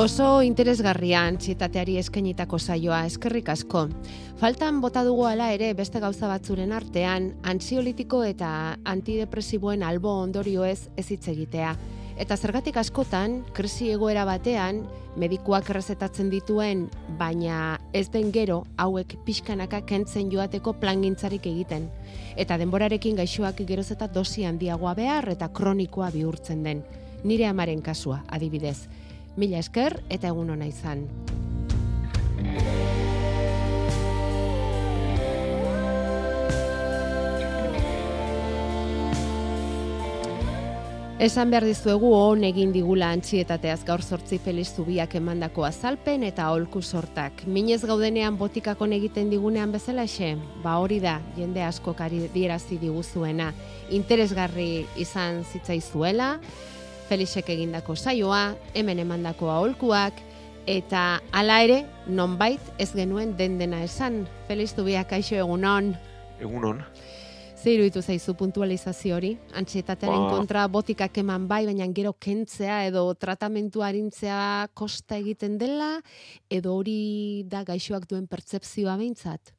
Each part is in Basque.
Oso interesgarria antxietateari eskainitako saioa eskerrik asko. Faltan bota dugu ala ere beste gauza batzuren artean antziolitiko eta antidepresiboen albo ondorioez ez hitz egitea. Eta zergatik askotan, krisi egoera batean, medikuak errezetatzen dituen, baina ez den gero hauek pixkanaka kentzen joateko plangintzarik egiten. Eta denborarekin gaixoak geroz eta dosi handiagoa behar eta kronikoa bihurtzen den. Nire amaren kasua, adibidez. Mila esker eta egun ona izan. Esan behar dizuegu hon egin digula antxietateaz gaur sortzi feliz zubiak emandako azalpen eta aholku sortak. Minez gaudenean botikakon egiten digunean bezala xe? Ba hori da, jende asko kari dierazi diguzuena. Interesgarri izan zitzaizuela, Felixek egindako saioa, hemen emandako aholkuak, eta hala ere, nonbait ez genuen den dena esan. Felix Zubiak kaixo egunon. Egunon. Zer iruditu zaizu puntualizazio hori? Antxietatearen Ba- kontra botikak eman bai, baina gero kentzea edo tratamentu harintzea kosta egiten dela, edo hori da gaixoak duen pertzepzioa behintzat?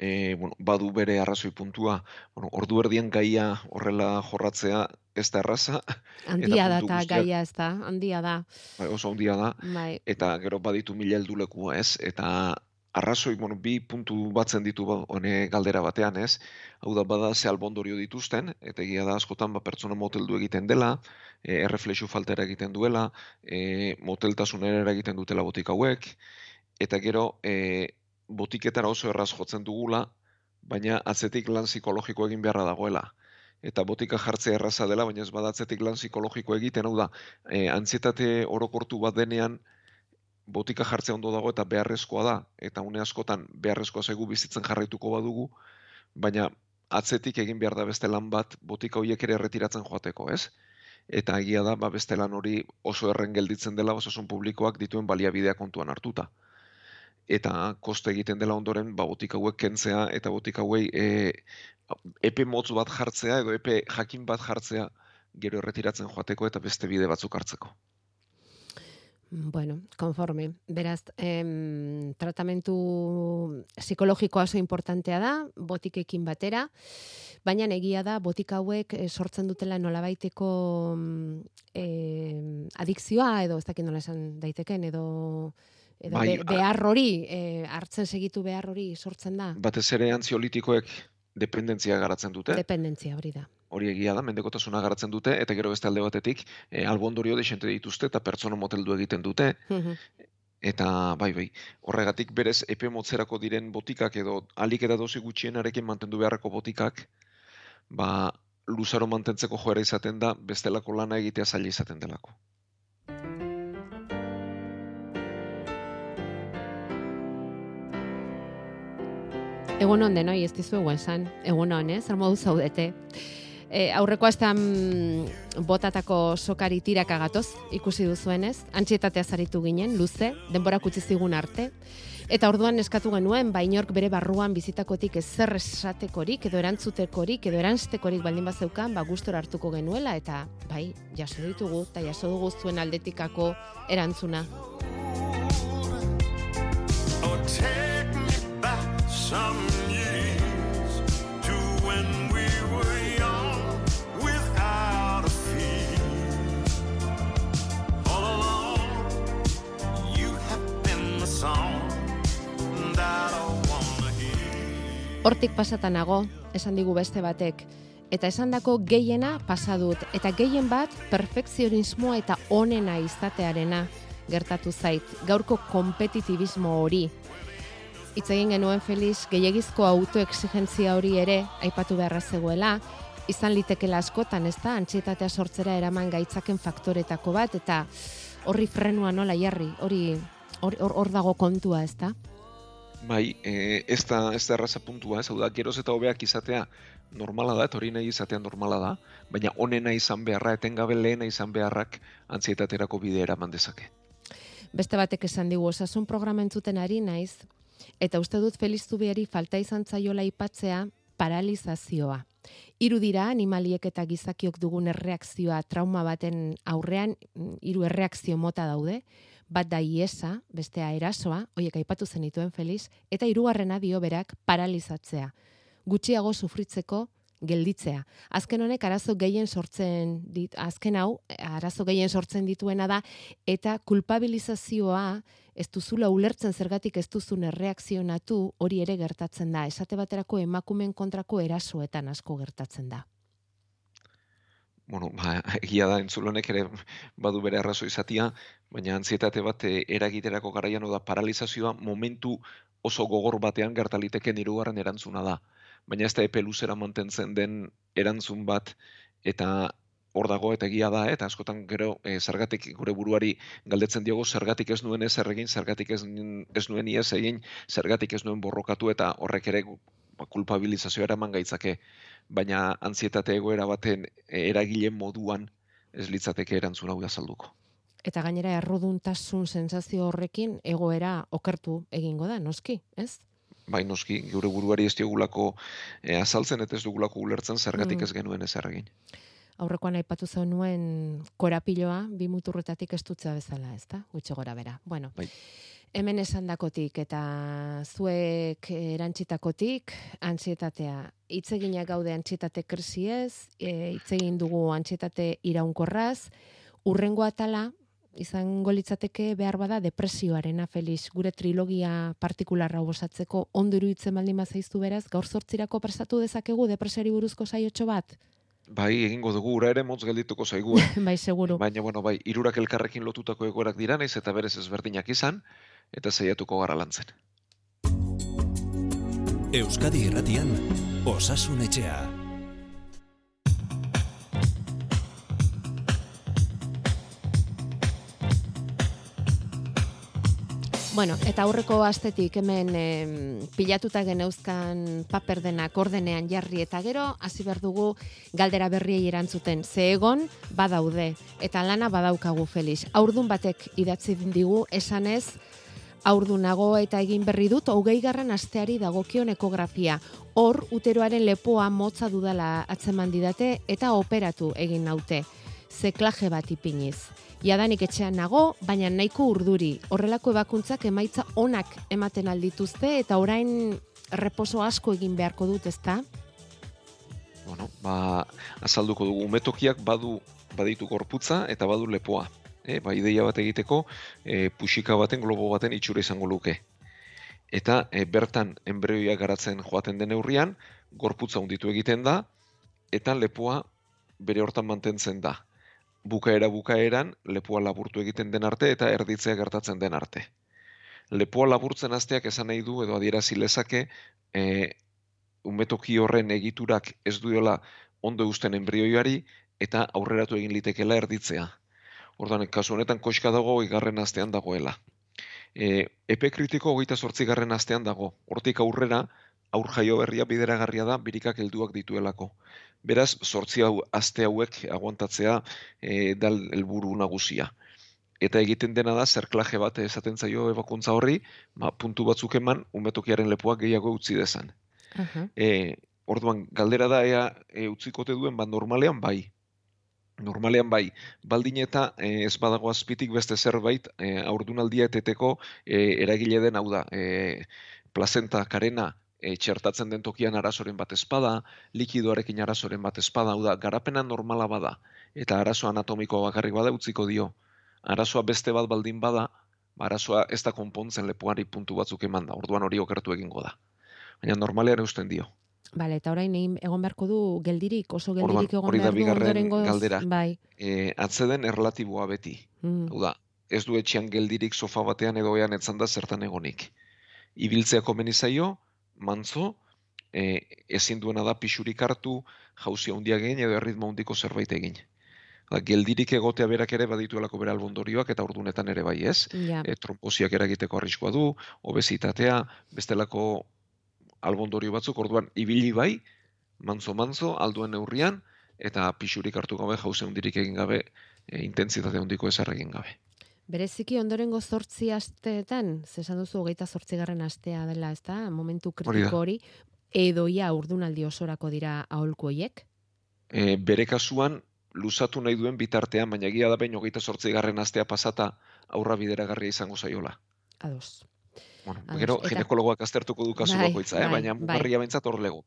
E, bueno, badu bere arrazoi puntua. Bueno, ordu erdian gaia horrela jorratzea ez da erraza, Handia da eta gaia ez da, handia da. bai, oso handia da, Bai, eta gero baditu mila heldulekua ez, eta arrazoi, bueno, bi puntu batzen ditu ba, hone galdera batean ez, hau da bada ze albondorio dituzten, eta egia da askotan ba, pertsona moteldu egiten dela, e, erreflexu faltera egiten duela, e, moteltasunera egiten dutela botik hauek, eta gero e, botiketara oso erraz jotzen dugula, baina atzetik lan psikologiko egin beharra dagoela. Eta botika jartzea erraza dela, baina ez bada atzetik lan psikologiko egiten, hau da, e, antzietate orokortu bat denean, botika jartzea ondo dago eta beharrezkoa da, eta une askotan beharrezkoa zaigu bizitzen jarraituko badugu, baina atzetik egin behar da beste lan bat botika horiek ere erretiratzen joateko, ez? Eta egia da, ba, beste lan hori oso erren gelditzen dela osasun publikoak dituen baliabidea kontuan hartuta. Eta koste egiten dela ondoren, ba, botika hauek kentzea eta botika hauei e, epe motz bat jartzea edo epe jakin bat jartzea gero erretiratzen joateko eta beste bide batzuk hartzeko. Bueno, konforme. Beraz, em, tratamentu psikologikoa oso importantea da, botikekin batera, baina egia da, botika hauek eh, sortzen dutela nolabaiteko mm, em, adikzioa, edo ez dakit nola esan daiteken, edo, edo Bai, behar hori, eh, hartzen segitu behar hori sortzen da. Batez ere antziolitikoek dependentzia garatzen dute, Dependentzia hori da. hori egia da, mendekotasuna garatzen dute, eta gero beste alde batetik, e, albondorio desente dituzte eta pertsona moteldu egiten dute, eta bai, bai, horregatik berez epe motzerako diren botikak edo alik eta dozi gutxienarekin mantendu beharreko botikak, ba, luzaro mantentzeko joera izaten da, bestelako lana egitea zaila izaten delako. Egun on denoi, ez dizuegu esan. Egun on, ez? Zer modu zaudete. E, aurreko astean mm, botatako sokari tiraka gatoz, ikusi duzuenez, antxietatea zaritu ginen, luze, denbora utzi zigun arte. Eta orduan eskatu genuen, bainork bere barruan bizitakotik ezer esatekorik, edo erantzutekorik, edo erantztekorik baldin bazeukan, ba gustora hartuko genuela, eta bai, jaso ditugu, eta jaso dugu zuen aldetikako erantzuna. Oh, Hortik pasata nago, esan digu beste batek. Eta esandako gehiena pasa dut. Eta gehien bat, perfekzionismoa eta onena izatearena gertatu zait. Gaurko kompetitibismo hori. Hitz egin genuen Feliz, gehiagizko autoexigentzia hori ere, aipatu beharra zegoela, izan litekela askotan, ez da, antxietatea sortzera eraman gaitzaken faktoretako bat, eta horri frenua nola jarri, hori hor, hor, dago kontua, ez da? Bai, e, ez da, ez da erraza puntua, ez, da, geroz eta hobeak izatea normala da, eta hori nahi izatea normala da, baina onena izan beharra, etengabe lehena izan beharrak antzietaterako bidea eraman dezake. Beste batek esan digu osasun programa entzuten ari naiz, eta uste dut Feliz Zubiari falta izan zaiola ipatzea paralizazioa. Hiru dira animaliek eta gizakiok dugun erreakzioa trauma baten aurrean, mm, hiru erreakzio mota daude, bat da iesa, bestea erasoa, hoiek aipatu zenituen Feliz, eta hirugarrena dio berak paralizatzea. Gutxiago sufritzeko gelditzea. Azken honek arazo gehien sortzen dit, azken hau arazo gehien sortzen dituena da eta kulpabilizazioa ez duzula ulertzen zergatik ez duzun erreakzionatu hori ere gertatzen da. Esate baterako emakumen kontrako erasoetan asko gertatzen da. bueno, ba, egia da entzulonek ere badu bere arrazo izatia, baina antzietate bat eh, eragiterako garaian da paralizazioa momentu oso gogor batean gertaliteken hirugarren erantzuna da. Baina ez da epe luzera mantentzen den erantzun bat eta hor dago eta egia da, eta askotan gero e, zergatik gure buruari galdetzen diogo zergatik ez nuen ez erregin, zergatik ez, ez nuen iez egin, zergatik ez nuen borrokatu eta horrek ere ba, kulpabilizazioa eraman gaitzake baina antzietate egoera baten e, eragile moduan ez litzateke erantzun hau azalduko. Eta gainera erruduntasun sensazio horrekin egoera okertu egingo da, noski, ez? Bai noski, gure buruari ez diogulako e, azaltzen eta ez dugulako ulertzen zergatik Mm. ez genuen ez erregin. Aurrekoan aipatu zenuen korapiloa bi muturretatik estutzea bezala, ezta? Gutxi gora bera. Bueno, Bai. hemen esandakotik eta zuek erantzitakotik antsietatea. Hitz eginak gaude antsietate krisiez, e, hitz egin dugu antsietate iraunkorraz, urrengo atala izango litzateke behar bada depresioarena Felix, gure trilogia partikularra osatzeko ondo iruditzen baldin bazaiztu beraz, gaur zortzirako prestatu dezakegu depresioari buruzko saiotxo bat? Bai, egingo dugu ura ere motz geldituko zaigu. bai, seguru. Baina, bueno, bai, irurak elkarrekin lotutako egoerak dira, naiz eta berez ezberdinak izan, eta saiatuko gara lantzen. Euskadi Irratian Osasun Etxea. Bueno, eta aurreko astetik hemen em, pilatuta geneuzkan paper denak ordenean jarri eta gero hasi behar dugu galdera berriei erantzuten. Ze egon badaude eta lana badaukagu Felix. Aurdun batek idatzi digu esanez aurdunago eta egin berri dut hogei garran asteari dagokion ekografia. Hor, uteroaren lepoa motza dudala atzeman didate eta operatu egin naute. Zeklaje bat ipiniz. Jadanik etxean nago, baina nahiko urduri. Horrelako ebakuntzak emaitza onak ematen aldituzte eta orain reposo asko egin beharko dut, ezta? Bueno, ba, azalduko dugu umetokiak badu baditu gorputza eta badu lepoa. E, ba, ideia bat egiteko, e, puxika baten, globo baten itxura izango luke. Eta e, bertan enbrioia garatzen joaten den neurrian, gorputza hunditu egiten da, eta lepoa bere hortan mantentzen da. Bukaera bukaeran, lepoa laburtu egiten den arte eta erditzea gertatzen den arte. Lepoa laburtzen hasteak esan nahi du edo adierazi lezake, e, umetoki horren egiturak ez duela ondo eusten enbrioiari eta aurreratu egin litekela erditzea. Orduan, kasu honetan koxka dago igarren astean dagoela. E, epe kritiko hogeita sortzigarren astean dago. Hortik aurrera, aur jaio berria bideragarria da birikak helduak dituelako. Beraz, sortzi hau aste hauek aguantatzea e, dal helburu nagusia. Eta egiten dena da, zerklaje bat esaten zaio ebakuntza horri, ba, puntu batzuk eman, umetokiaren lepoak gehiago utzi dezan. Aha. E, orduan, galdera da ea e, utzikote duen, ba, normalean bai. Normalean bai, baldin eta e, ez badago azpitik beste zerbait e, aurdunaldia eteteko e, eragile den hau da. E, plazenta karena e, txertatzen den tokian arazoren bat espada, likidoarekin arazoren bat espada, hau da, garapena normala bada, eta arazo anatomikoa bakarrik bada utziko dio. Arazoa beste bat baldin bada, ba, arazoa ez da konpontzen lepoari puntu batzuk eman da, orduan hori okertu egingo da. Baina normalean eusten dio. Bale, eta orain egon beharko du geldirik, oso geldirik egon hori da bigarren galdera. Bai. E, atzeden erlatiboa beti. Mm. Hau da, ez du etxean geldirik sofa batean edo ean etzan da zertan egonik. Ibiltzea komeni zaio, mantzo, e, ezin duena da pixurik hartu, jauzia handia egin edo erritmo handiko zerbait egin. Ba, geldirik egotea berak ere badituelako bere albondorioak eta ordunetan ere bai ez. Ja. E, tromposiak eragiteko arriskoa du, obesitatea, bestelako albondorio batzuk, orduan ibili bai, manzo-manzo, alduen neurrian, eta pixurik hartu gabe, jauze hundirik egin gabe, e, intentsitate handiko ezar egin gabe. Bereziki ondorengo zortzi asteetan, zesan duzu hogeita zortzigarren astea dela, ez da, momentu kritiko hori, edo ia urdunaldi osorako dira aholku hoiek? E, bere kasuan, luzatu nahi duen bitartean, baina egia da behin hogeita sortzi garren astea pasata aurra bideragarria izango zaiola. Ados. Bueno, Ados, gero, eta- ginekologoak aztertuko du kasu Bai, bakoitza, eh? bai, baina bai. mugarria behintzat hor lego.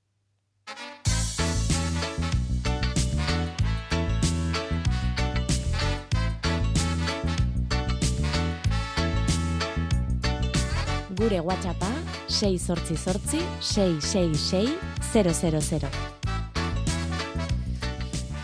Gure WhatsAppa 688 666 000.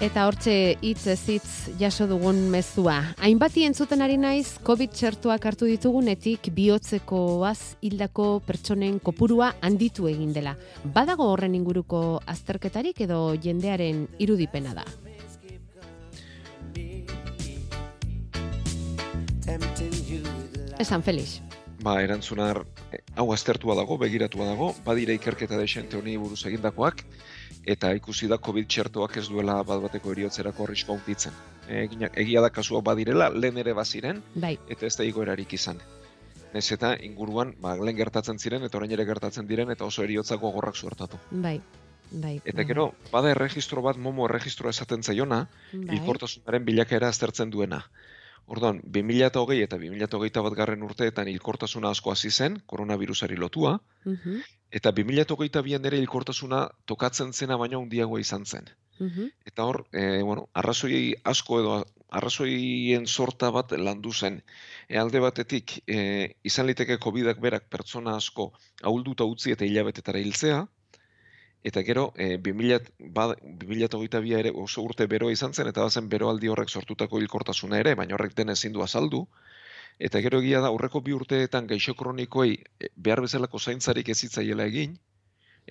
Eta hortxe hitz ez hitz jaso dugun mezua. Hainbati entzuten ari naiz COVID txertuak hartu ditugunetik bihotzekoaz hildako pertsonen kopurua handitu egin dela. Badago horren inguruko azterketarik edo jendearen irudipena da. Esan Felix. Ba, erantzunar, eh, hau aztertua dago, begiratua dago, badira ikerketa desente honi buruz egindakoak, eta ikusi da COVID txertoak ez duela bat bateko eriotzerako arrisko handitzen. Egina- Egia da kasua badirela, lehen ere baziren, Bai, eta ez da igoerarik izan. Nez eta inguruan, ba, lehen gertatzen ziren, eta orain ere gertatzen diren, eta oso eriotzako gorrak suertatu. bai, bai. Eta gero, bada erregistro bat, momo erregistroa esaten zaiona, bai. bilakaera aztertzen duena. Orduan, 2020 eta 2021 bat garren urteetan hilkortasuna asko hasi zen, koronavirusari lotua, Mhm, eta 2022an ere hilkortasuna tokatzen zena baino handiagoa izan zen. mhm, Eta hor, e, bueno, arrazoi asko edo arrazoien sorta bat landu zen. E, alde batetik, e, izan liteke COVIDak berak pertsona asko ahulduta utzi eta hilabetetara hiltzea, eta gero, e, 2000, bad, 2022 ere oso urte beroa izan zen, eta bazen beroaldi horrek sortutako hilkortasuna ere, baina horrek den ezin du azaldu, Eta gero egia da, aurreko bi urteetan gaixo kronikoei e, behar bezalako zaintzarik ez zitzaiela egin,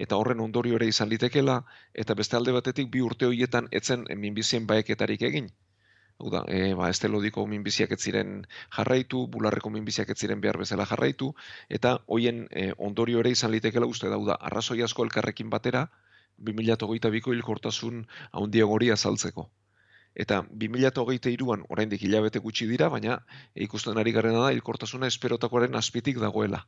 eta horren ondorio ere izan litekela, eta beste alde batetik bi urte horietan etzen minbizien baeketarik egin. Hau da, e, ba, estelodiko minbiziak ez ziren jarraitu, bularreko minbiziak ez ziren behar bezala jarraitu, eta hoien e, ondorio ere izan litekela uste da, da, arrazoi asko elkarrekin batera, 2022ko hilkortasun handiagori azaltzeko. Eta 2023an oraindik hilabete gutxi dira, baina ikusten ari garena da hilkortasuna esperotakoaren azpitik dagoela.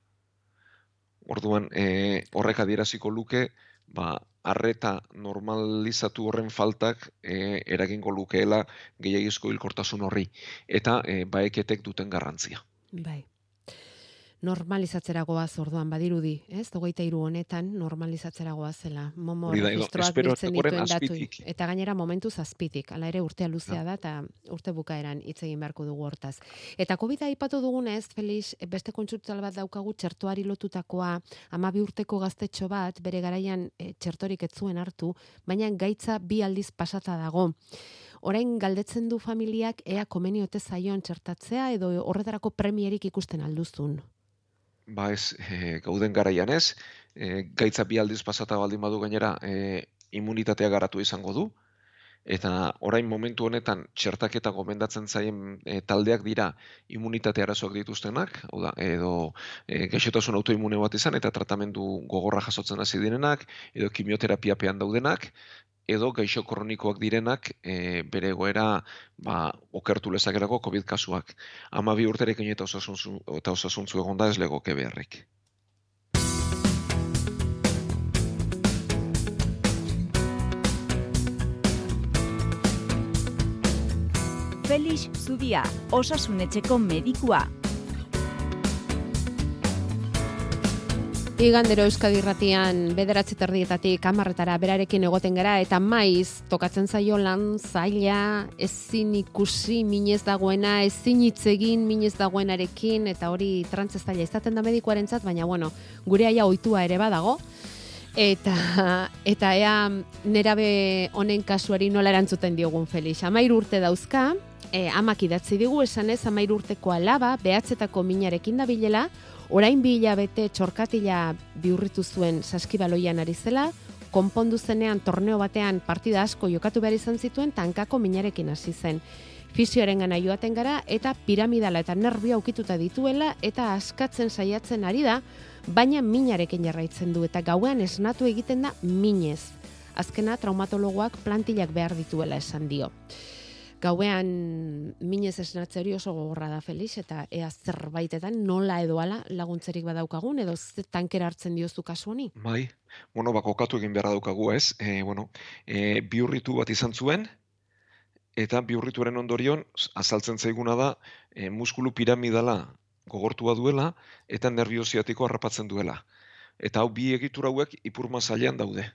Orduan, e, horrek adieraziko luke, ba, arreta normalizatu horren faltak e, eragingo lukeela gehiagizko hilkortasun horri. Eta e, baeketek duten garrantzia. Bai. Normalizatzera goaz orduan badirudi, ez? Hogeita hiru honetan normalizatzera goazela. Momo registroak biltzen dituen datu. Eta gainera momentu zazpitik. Hala ere urtea luzea da eta urte bukaeran hitz egin beharko dugu hortaz. Eta covid aipatu dugunez, Felix, beste kontsultal bat daukagu txertoari lotutakoa, amabi urteko gaztetxo bat, bere garaian e, txertorik ez zuen hartu, baina gaitza bi aldiz pasata dago. Orain galdetzen du familiak ea komeniote zaion txertatzea edo horretarako premierik ikusten alduzun. Ba ez, e, gauden garaian ez, e, gaitza bi aldiz pasata baldin badu gainera e, immunitatea garatu izango du, eta orain momentu honetan txertaketa gomendatzen zaien e, taldeak dira immunitate arazoak dituztenak, hau da, edo e, gaixotasun autoimmune bat izan eta tratamendu gogorra jasotzen hasi direnak, edo kimioterapiapean daudenak, edo gaixo kronikoak direnak e, bere egoera ba, okertu lezakerako COVID kasuak. Ama bi urterekin eta osasuntzu, eta osasuntzu egonda ez legoke beharrik. Felix Zubia, osasunetxeko medikua. Igandero Euskadi Irratian bederatzi terdietatik amarretara berarekin egoten gara eta maiz tokatzen zaio lan zaila ezin ikusi minez dagoena, ezin hitz egin minez dagoenarekin eta hori trantz zaila izaten da medikoarentzat, baina bueno, gure aia ohitua ere badago. Eta, eta ea nerabe honen kasuari nola erantzuten diogun Felix. Amairu urte dauzka, e, amak idatzi digu esanez amairu urteko alaba, behatzetako minarekin da bilela, orain bi hilabete txorkatila bihurritu zuen saskibaloian ari zela, konpondu zenean torneo batean partida asko jokatu behar izan zituen tankako minarekin hasi zen. Fisioaren gana joaten gara eta piramidala eta nervio aukituta dituela eta askatzen saiatzen ari da, baina minarekin jarraitzen du eta gauean esnatu egiten da minez. Azkena traumatologoak plantilak behar dituela esan dio. Gauean minez esnatze hori oso gogorra da Felix eta ea zerbaitetan nola edo ala laguntzerik badaukagun edo ze tankera hartzen diozu kasu honi. Bai, bueno, ba, kokatu egin beharra daukagu, ez? E, bueno, e, biurritu bat izan zuen, eta biurrituaren ondorion, azaltzen zaiguna da, e, muskulu piramidala gogortua duela, eta nervio ziatiko harrapatzen duela. Eta hau bi egitura hauek ipurma zailean daude.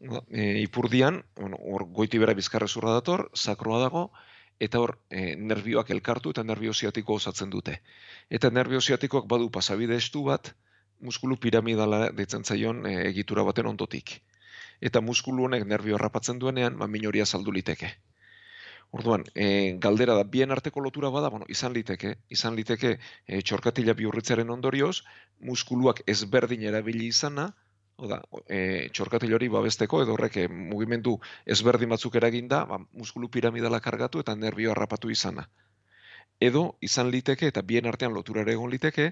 Ba, E, ipurdian, bueno, hor goiti bera bizkarrezurra dator, sakroa dago, eta hor e, nervioak elkartu eta nervio ziatiko osatzen dute. Eta nervio ziatikoak badu pasabide estu bat, muskulu piramidala deitzen zaion e, egitura baten ondotik. Eta muskulu honek nervio harrapatzen duenean, ba, min hori azaldu liteke. Orduan, e, galdera da, bien arteko lotura bada, bueno, izan liteke, izan liteke e, txorkatila bihurritzearen ondorioz, muskuluak ezberdin erabili izana, Oda, e, txorkatil hori babesteko edo horrek e, mugimendu ezberdin batzuk eraginda, ba, muskulu piramidala kargatu eta nervio harrapatu izana. Edo izan liteke eta bien artean lotura egon liteke,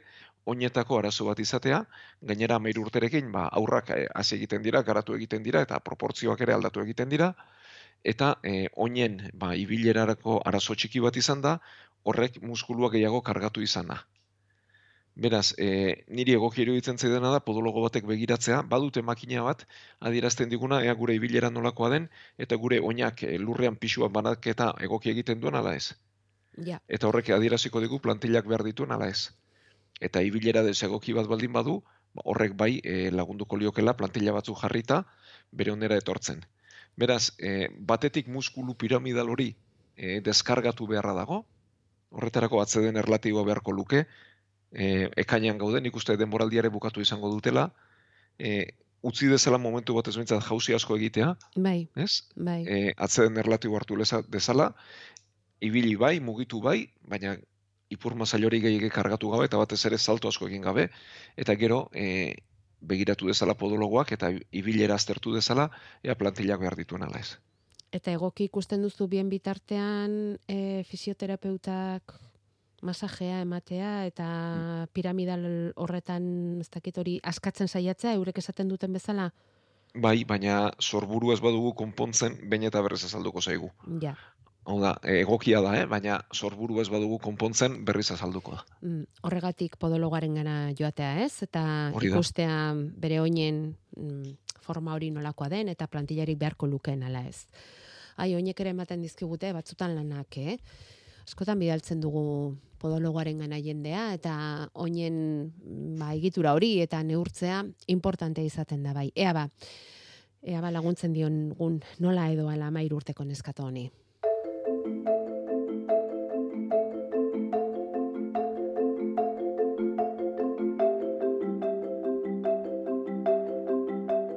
oinetako arazo bat izatea, gainera hamairu urterekin ba, aurrak e, hasi egiten dira, garatu egiten dira eta proportzioak ere aldatu egiten dira, eta e, oinen ba, ibilerarako arazo txiki bat izan da, horrek muskulua gehiago kargatu izana. Beraz, e, niri egoki iruditzen zaidana da podologo batek begiratzea, badute makina bat adierazten diguna ea gure ibilera nolakoa den eta gure oinak e, lurrean pisua banaketa egoki egiten duen ala ez. Ja, Eta horrek adieraziko digu plantillak behar dituen ala ez. Eta ibilera desegoki bat baldin badu, ba, horrek bai e, lagunduko liokela plantilla batzu jarrita bere onera etortzen. Beraz, e, batetik muskulu piramidal hori e, deskargatu beharra dago, horretarako atzeden erlatiboa beharko luke, e, ekainean gaude, nik uste denboraldiare bukatu izango dutela, e, utzi dezala momentu bat ez behintzat jauzi asko egitea, bai, ez? bai. E, atzeden erlatibo hartu leza, dezala, ibili bai, mugitu bai, baina ipur mazailori gehiagik kargatu gabe, eta batez ere salto asko egin gabe, eta gero e, begiratu dezala podologoak, eta ibilera aztertu dezala, ea plantillak behar dituen ala ez. Eta egoki ikusten duzu bien bitartean e, fisioterapeutak masajea ematea eta piramidal horretan ez dakit hori askatzen saiatzea eurek esaten duten bezala. Bai, baina sorburu ez badugu konpontzen, behin eta berriz azalduko zaigu. Ja. Hau da, egokia da, eh? baina sorburu ez badugu konpontzen, berriz azalduko da. Mm, horregatik podologaren gana joatea, ez? Eta ikustea bere oinen mm, forma hori nolakoa den eta plantillarik beharko lukeen ala ez. Ai, oinek ere ematen dizkigute batzutan lanak, eh? Askotan bidaltzen dugu podologoaren gana jendea eta oinen ba, egitura hori eta neurtzea importante izaten da bai. Ea ba, ea ba laguntzen dion gun nola edo ala amairu urteko neskato honi.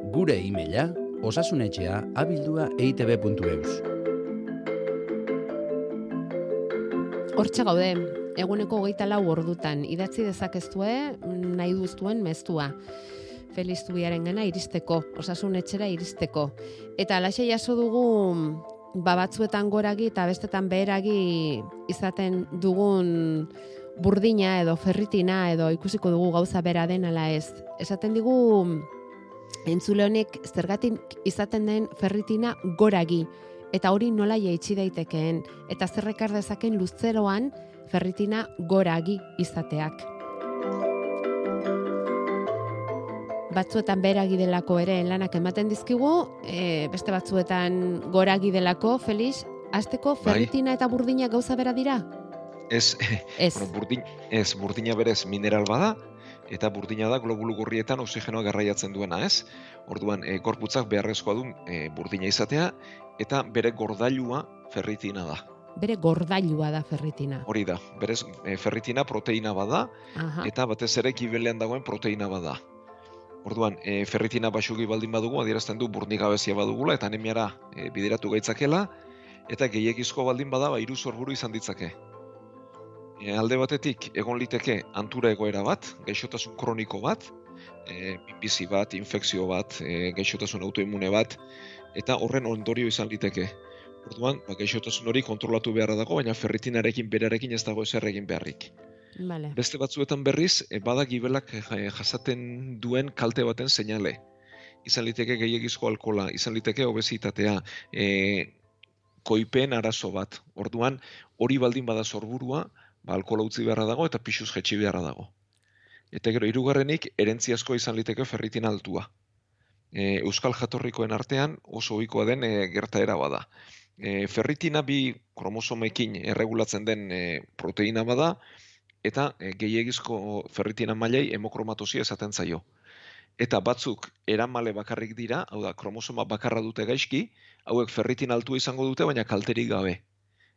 Gure e-maila osasunetxea abildua eitb.eus. Hortxe gaude, eguneko hogeita lau ordutan, idatzi dezakeztue mm, nahi duztuen meztua. Feliz Zubiaren gana iristeko, osasun etxera iristeko. Eta alaxe jaso dugu ba batzuetan goragi eta bestetan beheragi izaten dugun burdina edo ferritina edo ikusiko dugu gauza bera den ala ez. Esaten digu entzule honek zergatik izaten den ferritina goragi eta hori nola jaitsi daitekeen eta zerrekar dezaken luzeroan ferritina goragi izateak. Batzuetan beragi delako ere lanak ematen dizkigu, e, beste batzuetan goragi delako, Felix, azteko Bai. ferritina eta burdina gauza bera dira? Ez, Ez. bueno, burdin, ez, burdina berez mineral bada, eta burdina da globulu gorrietan oxigenoa garraiatzen duena, ez? Orduan, e, gorputzak beharrezkoa du e, burdina izatea, eta bere gordailua ferritina da. Bere gordailua da ferritina. Hori da, berez e, ferritina proteina bada, Aha. eta batez ere kibelean dagoen proteina bada. Orduan, e, ferritina basugi baldin badugu, adierazten du burnigabezia badugula, eta anemiara e, bideratu gaitzakela, eta gehiagizko baldin bada, ba, hiru sorburu izan ditzake. E, alde batetik, egon liteke antura egoera bat, gaixotasun kroniko bat, e, bizi bat, infekzio bat, e, gaixotasun autoimune bat, eta horren ondorio izan liteke. Orduan, ba, gaixotasun hori kontrolatu beharra dago, baina ferritinarekin berarekin ez dago ezer egin beharrik. Vale. Beste batzuetan berriz, bada gibelak eh, jasaten duen kalte baten seinale. Izan liteke gehiagizko alkola, izan liteke obesitatea, e, koipen arazo bat. Orduan, hori baldin bada sorburua, alkohola utzi beharra dago eta pixuz jetxi beharra dago. Eta gero, hirugarrenik erentziazkoa izan liteke ferritin altua. E, Euskal jatorrikoen artean oso ohikoa den e, gertaera bada. E, ferritina bi kromosomekin erregulatzen den e, proteina bada, eta e, gehiegizko ferritina mailei hemokromatosia esaten zaio. Eta batzuk eramale bakarrik dira, hau da, kromosoma bakarra dute gaizki, hauek ferritin altua izango dute, baina kalterik gabe.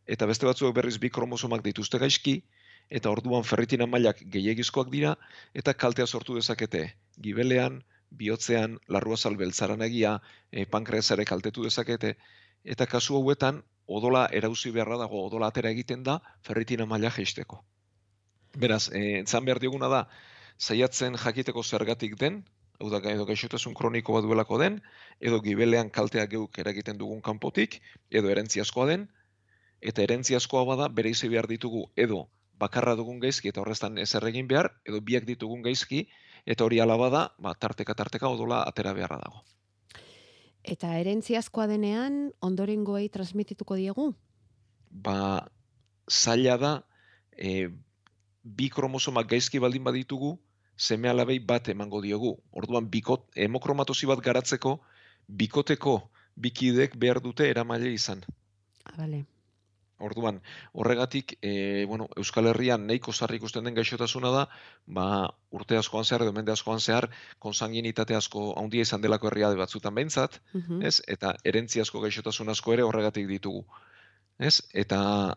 Eta beste batzuek berriz bi kromosomak dituzte gaizki, eta orduan ferritina mailak gehiegizkoak dira, eta kaltea sortu dezakete. Gibelean, bihotzean, larruazal beltzaran egia, e, pankreasare kaltetu dezakete, eta kasu hauetan, odola erauzi beharra dago, odola atera egiten da, ferritina maila jeisteko. Beraz, e, entzan behar dioguna da, saiatzen jakiteko zergatik den, hau da, edo gaixotasun kroniko bat duelako den, edo gibelean kalteak geuk eragiten dugun kanpotik, edo erentziazkoa den, eta erentziazkoa bada bere izi behar ditugu, edo bakarra dugun gaizki eta horreztan ezer egin behar, edo biak ditugun gaizki, eta hori ala bada, ba, tarteka tarteka odola atera beharra dago. Eta erentziazkoa denean, ondorengoei transmitituko diegu? Ba, zaila da, e, bi kromosomak gaizki baldin baditugu, seme alabei bat emango diogu. Orduan, bikot, hemokromatosi bat garatzeko, bikoteko bikidek behar dute eramaile izan. Ah, vale. Orduan, horregatik, e, bueno, Euskal Herrian nahiko sarri ikusten den gaixotasuna da, ba, urte askoan zehar, edo mende askoan zehar, konsanguinitate asko handia izan delako herriade batzutan behintzat, Mhm. ez? Eta erentziazko gaixotasun asko ere horregatik ditugu. Ez? Eta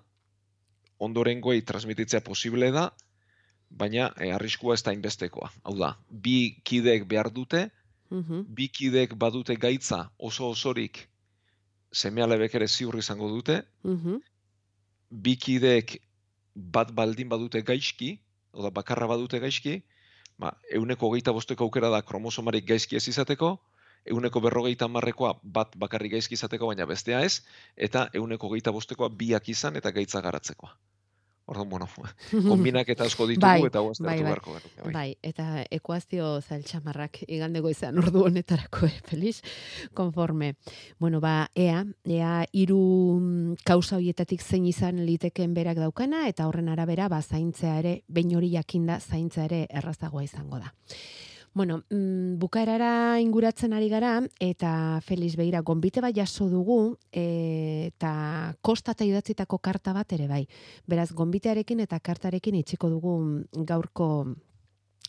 ondorengoei transmititzea posible da, baina e, arriskua ez da inbestekoa. Hau da, bi kideek behar dute, Mhm. bi kideek badute gaitza oso osorik semealebek ere ziur izango dute, bi kideek bat baldin badute gaizki, oda bakarra badute gaizki, ba, euneko hogeita bosteko aukera da kromosomarik gaizki ez izateko, euneko berrogeita marrekoa bat bakarrik gaizki izateko, baina bestea ez, eta euneko hogeita bostekoa biak izan eta gaitza garatzekoa. Orduan, bueno, kombinak eta asko ditugu Bai, eta guazteratu bai, bai. beharko bai. Bai, eta ekuazio zailtxamarrak igande goizean ordu honetarako, eh, Felix, konforme. Bueno, ba, ea, ea hiru mm, kausa hoietatik zein izan liteken berak daukana, eta horren arabera, ba, zaintzea ere, behin hori jakinda, zaintzea ere errazagoa izango da. Bueno, mm, bukaerara inguratzen ari gara, eta Felix Beira, gonbite bat jaso dugu, e, eta kostata idatzitako karta bat ere bai. Beraz, gonbitearekin eta kartarekin itxiko dugu gaurko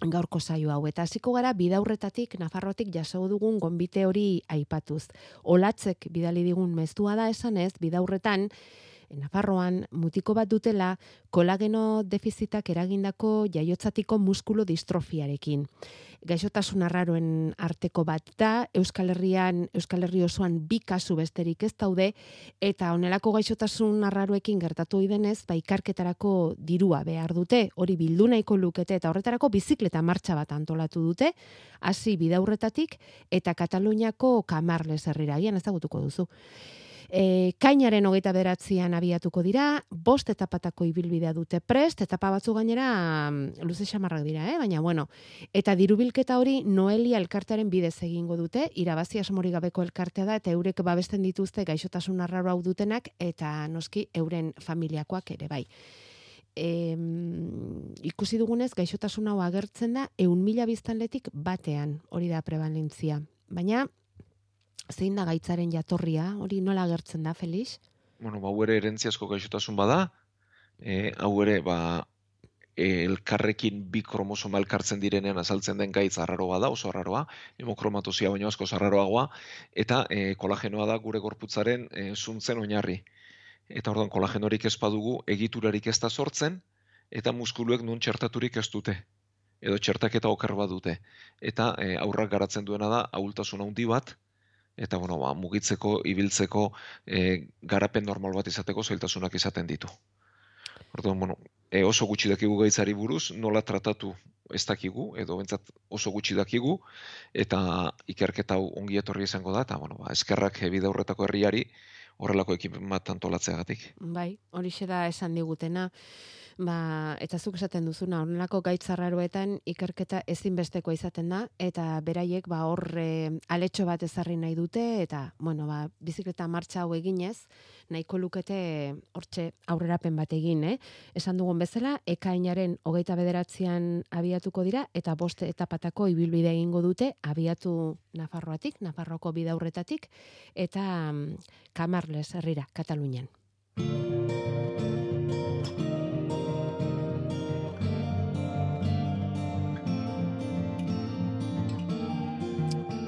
gaurko saio hau eta hasiko gara bidaurretatik Nafarrotik jaso dugun gonbite hori aipatuz. Olatzek bidali digun meztua da esanez bidaurretan Nafarroan mutiko bat dutela kolageno defizitak eragindako jaiotzatiko muskulo distrofiarekin. Gaixotasun arraroen arteko bat da, Euskal Herrian, Euskal Herri osoan bi kasu besterik ez daude, eta honelako gaixotasun arraroekin gertatu denez, ba ikarketarako dirua behar dute, hori bildu nahiko lukete, eta horretarako bizikleta martxa bat antolatu dute, hasi bidaurretatik, eta Kataluniako kamarles herrira, ezagutuko duzu. E, kainaren hogeita beratzean abiatuko dira, bost etapatako ibilbidea dute prest, etapa batzu gainera mm, luze xamarrak dira, eh? baina bueno, eta dirubilketa hori Noelia elkartearen bidez egingo dute, irabazi asmori gabeko elkartea da, eta eurek babesten dituzte gaixotasun arraro hau dutenak, eta noski euren familiakoak ere bai. Em, ikusi dugunez, gaixotasun hau agertzen da, eun mila biztanletik batean, hori da prevalentzia. Baina, zein da gaitzaren jatorria, hori nola agertzen da, Felix? Bueno, ba, hau ere erentziazko gaixotasun bada, e, hau ere, ba, e, elkarrekin bi kromosoma elkartzen direnean azaltzen den gaitz arraroa da, oso arraroa, hemokromatosia baino asko arraroagoa, eta e, kolagenoa da gure gorputzaren e, zuntzen oinarri. Eta orduan kolagenorik ez badugu, egiturarik ez da sortzen, eta muskuluek nun txertaturik ez dute edo txertaketa oker bat dute. Eta e, aurrak garatzen duena da ahultasun handi bat, eta bueno, ba, mugitzeko, ibiltzeko, e, garapen normal bat izateko zailtasunak izaten ditu. Orduan, bueno, e, oso gutxi dakigu gaitzari buruz, nola tratatu ez dakigu, edo bentsat oso gutxi dakigu, eta ikerketa hau ongi etorri izango da, eta bueno, ba, eskerrak bide horretako herriari horrelako ekipen bat antolatzeagatik. Bai, hori da esan digutena. Ba, eta zuk esaten duzuna, horrelako gaitzarraroetan ikerketa ezinbestekoa izaten da, eta beraiek ba, hor e, aletxo bat ezarri nahi dute, eta bueno, ba, bizikleta martxa hau eginez, nahiko lukete hortxe aurrerapen bat egin, eh? Esan dugun bezala, ekainaren hogeita bederatzean abiatuko dira, eta boste etapatako ibilbide egingo dute, abiatu Nafarroatik, Nafarroko bidaurretatik, eta mm, Kamarles herrira, Katalunian.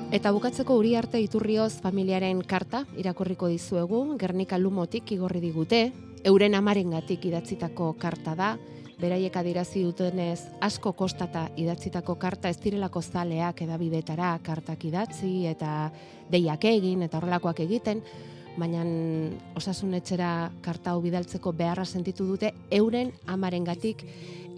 Eta bukatzeko uri arte iturrioz familiaren karta irakurriko dizuegu, Gernika Lumotik igorri digute, euren amarengatik idatzitako karta da, beraiek adirazi dutenez asko kostata idatzitako karta. Ez direlako zaleak edabidetara kartak idatzi eta deiak egin eta horrelakoak egiten, baina osasun etxera karta hau bidaltzeko beharra sentitu dute euren amarengatik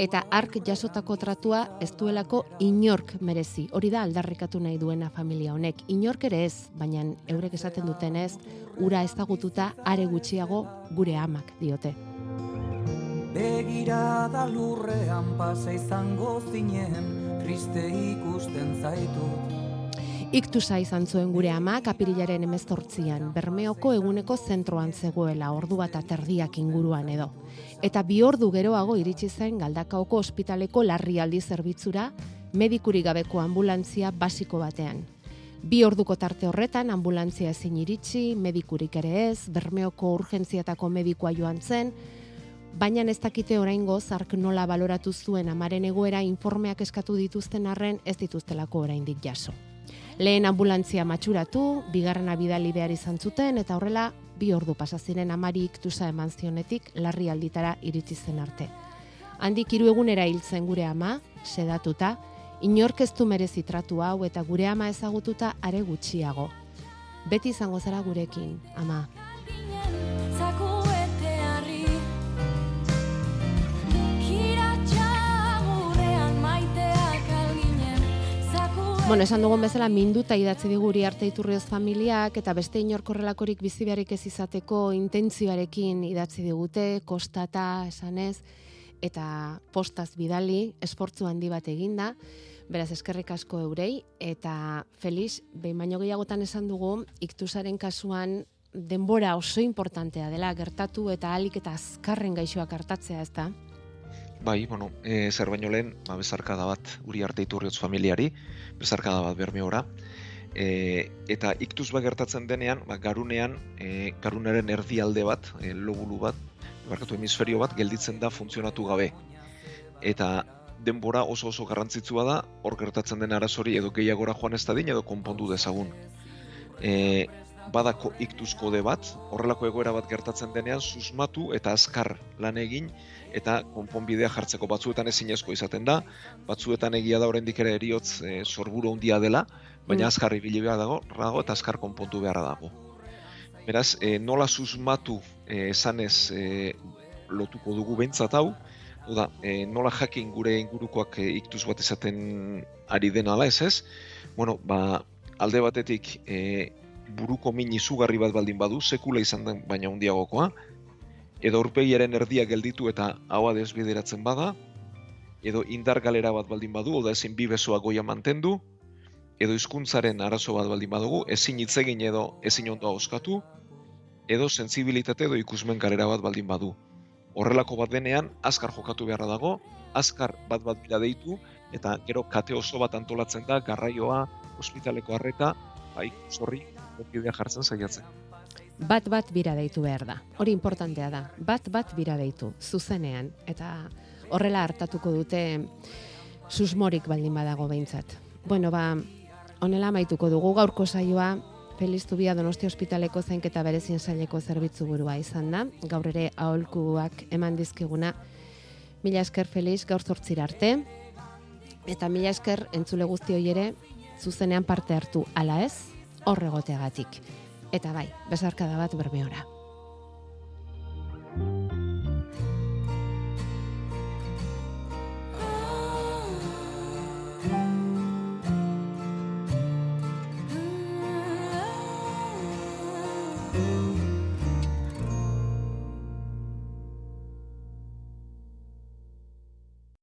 eta ark jasotako tratua ez duelako inork merezi. Hori da aldarrikatu nahi duena familia honek. Inork ere ez, baina eurek esaten dutenez, ura ezagututa are gutxiago gure amak diote. Begira da lurrean pasa izango zinen, triste ikusten zaitut. Iktusa izan zuen gure ama kapirilaren emezortzian, Bermeoko eguneko zentroan zegoela ordu bat aterdiak inguruan edo. Eta bi ordu geroago iritsi zen galdakaoko ospitaleko larrialdi zerbitzura, medikuri gabeko ambulantzia basiko batean. Bi orduko tarte horretan ambulantzia ezin iritsi, medikurik ere ez, Bermeoko urgentziatako medikoa joan zen, baina ez dakite oraingo zark nola baloratu zuen amaren egoera informeak eskatu dituzten arren ez dituztelako oraindik jaso. Lehen ambulantzia matxuratu, bigarrena bidali behar izan zuten, eta horrela, bi ordu pasaziren amari iktusa eman zionetik larri alditara iritsi zen arte. Handik hiru egunera hiltzen gure ama, sedatuta, inorkeztu merezi tratu hau eta gure ama ezagututa are gutxiago. Beti izango zara gurekin, ama. Bueno, esan dugun bezala minduta idatzi diguri arte iturrioz familiak eta beste inorkorrelakorik bizi beharrik ez izateko intentzioarekin idatzi digute, kostata, esanez, eta postaz bidali, esportzu handi bat eginda, beraz eskerrik asko eurei, eta Felix, behin baino gehiagotan esan dugu, iktusaren kasuan denbora oso importantea dela, gertatu eta alik eta azkarren gaixoak hartatzea, ez da? Bai, bueno, e, zer baino lehen, ba, bezarkada bat uri arte iturriotz familiari, bezarkada bat bermeora, e, eta iktuz bat gertatzen denean, ba, garunean, e, garunaren erdialde bat, e, lobulu bat, barkatu hemisferio bat, gelditzen da funtzionatu gabe. Eta denbora oso oso garrantzitsua da, hor gertatzen den arazori edo gehiagora joan ez dadin edo konpondu dezagun. E, badako iktuz kode bat, horrelako egoera bat gertatzen denean, susmatu eta azkar lan egin, eta konponbidea jartzeko batzuetan ezinezko izaten da, batzuetan egia da oraindik ere eriotz e, sorburu handia dela, baina mm. azkar ibili behar dago, dago eta azkar konpontu beharra dago. Beraz, e, nola susmatu e, esanez e, lotuko dugu behintzat hau, da, e, nola jakin gure ingurukoak e, iktuz bat izaten ari dena ala ez ez, bueno, ba, alde batetik e, buruko min izugarri bat baldin badu, sekula izan den baina handiagokoa, edo urpegiaren erdia gelditu eta haua desbideratzen bada, edo indar galera bat baldin badu, oda ezin bi besoa goia mantendu, edo hizkuntzaren arazo bat baldin badugu, ezin hitz egin edo ezin ondo oskatu, edo sensibilitate edo ikusmen galera bat baldin badu. Horrelako bat denean, azkar jokatu beharra dago, azkar bat bat bila deitu, eta gero kate oso bat antolatzen da, garraioa, ospitaleko harreta, bai, zorri, jartzen saiatzen bat bat bira deitu behar da. Hori importantea da. Bat bat bira deitu, zuzenean. Eta horrela hartatuko dute susmorik baldin badago behintzat. Bueno, ba, honela maituko dugu gaurko saioa, Feliz Zubia Donosti Hospitaleko zainketa berezien saileko zerbitzu burua izan da. Gaur ere aholkuak eman dizkiguna. Mila esker Feliz gaur zortzir arte. Eta mila esker entzule guzti ere zuzenean parte hartu ala ez, horregoteagatik. Eta bai, besarkada bat bermeora.